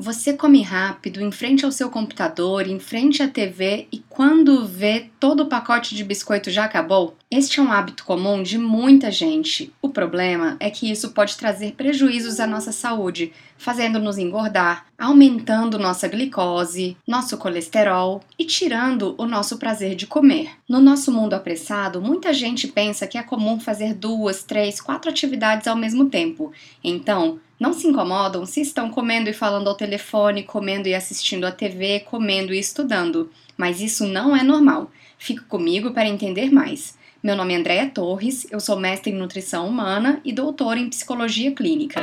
Você come rápido, em frente ao seu computador, em frente à TV e quando vê todo o pacote de biscoito já acabou? Este é um hábito comum de muita gente. O problema é que isso pode trazer prejuízos à nossa saúde, fazendo-nos engordar, aumentando nossa glicose, nosso colesterol e tirando o nosso prazer de comer. No nosso mundo apressado, muita gente pensa que é comum fazer duas, três, quatro atividades ao mesmo tempo. Então, não se incomodam se estão comendo e falando ao telefone, comendo e assistindo à TV, comendo e estudando. Mas isso não é normal. Fique comigo para entender mais. Meu nome é Andréa Torres, eu sou mestre em nutrição humana e doutora em psicologia clínica.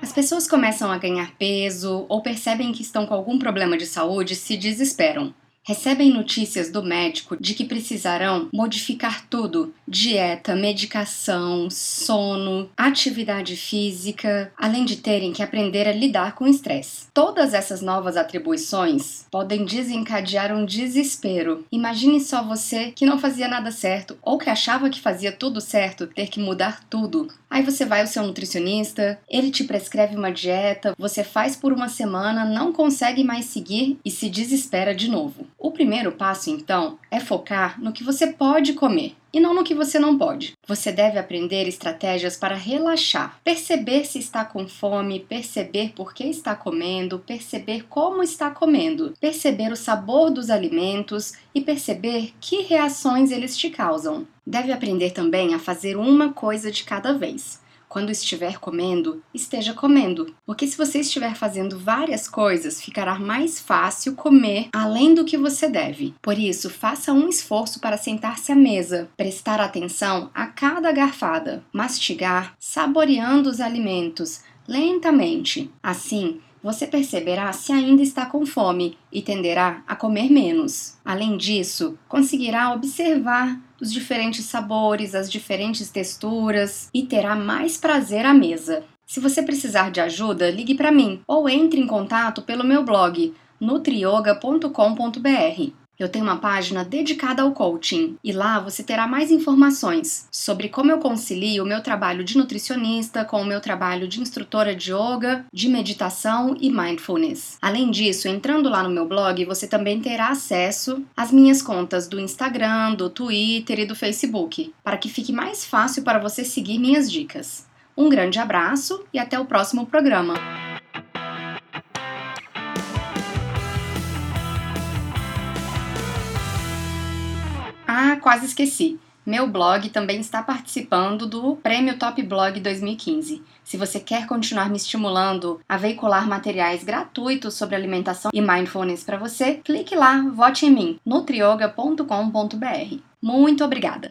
As pessoas começam a ganhar peso ou percebem que estão com algum problema de saúde e se desesperam recebem notícias do médico de que precisarão modificar tudo: dieta, medicação, sono, atividade física, além de terem que aprender a lidar com o estresse. Todas essas novas atribuições podem desencadear um desespero. Imagine só você que não fazia nada certo ou que achava que fazia tudo certo ter que mudar tudo. Aí você vai ao seu nutricionista, ele te prescreve uma dieta, você faz por uma semana, não consegue mais seguir e se desespera de novo. Primeiro passo, então, é focar no que você pode comer e não no que você não pode. Você deve aprender estratégias para relaxar, perceber se está com fome, perceber por que está comendo, perceber como está comendo, perceber o sabor dos alimentos e perceber que reações eles te causam. Deve aprender também a fazer uma coisa de cada vez. Quando estiver comendo, esteja comendo, porque se você estiver fazendo várias coisas, ficará mais fácil comer além do que você deve. Por isso, faça um esforço para sentar-se à mesa, prestar atenção a cada garfada, mastigar, saboreando os alimentos lentamente. Assim, você perceberá se ainda está com fome e tenderá a comer menos. Além disso, conseguirá observar os diferentes sabores, as diferentes texturas e terá mais prazer à mesa. Se você precisar de ajuda, ligue para mim ou entre em contato pelo meu blog nutrioga.com.br. Eu tenho uma página dedicada ao coaching e lá você terá mais informações sobre como eu concilio o meu trabalho de nutricionista com o meu trabalho de instrutora de yoga, de meditação e mindfulness. Além disso, entrando lá no meu blog, você também terá acesso às minhas contas do Instagram, do Twitter e do Facebook, para que fique mais fácil para você seguir minhas dicas. Um grande abraço e até o próximo programa. Quase esqueci. Meu blog também está participando do Prêmio Top Blog 2015. Se você quer continuar me estimulando a veicular materiais gratuitos sobre alimentação e mindfulness para você, clique lá, vote em mim, nutrioga.com.br. Muito obrigada!